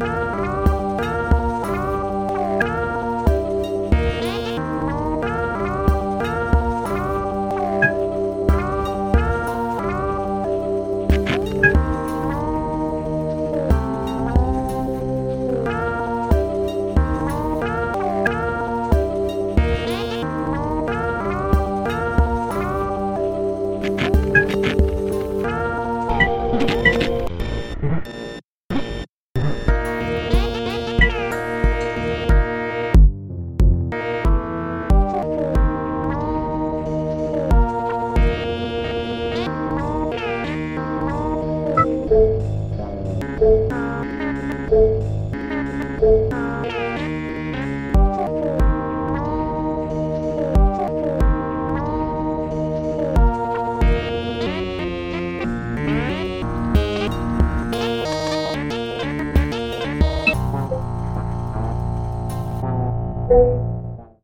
Música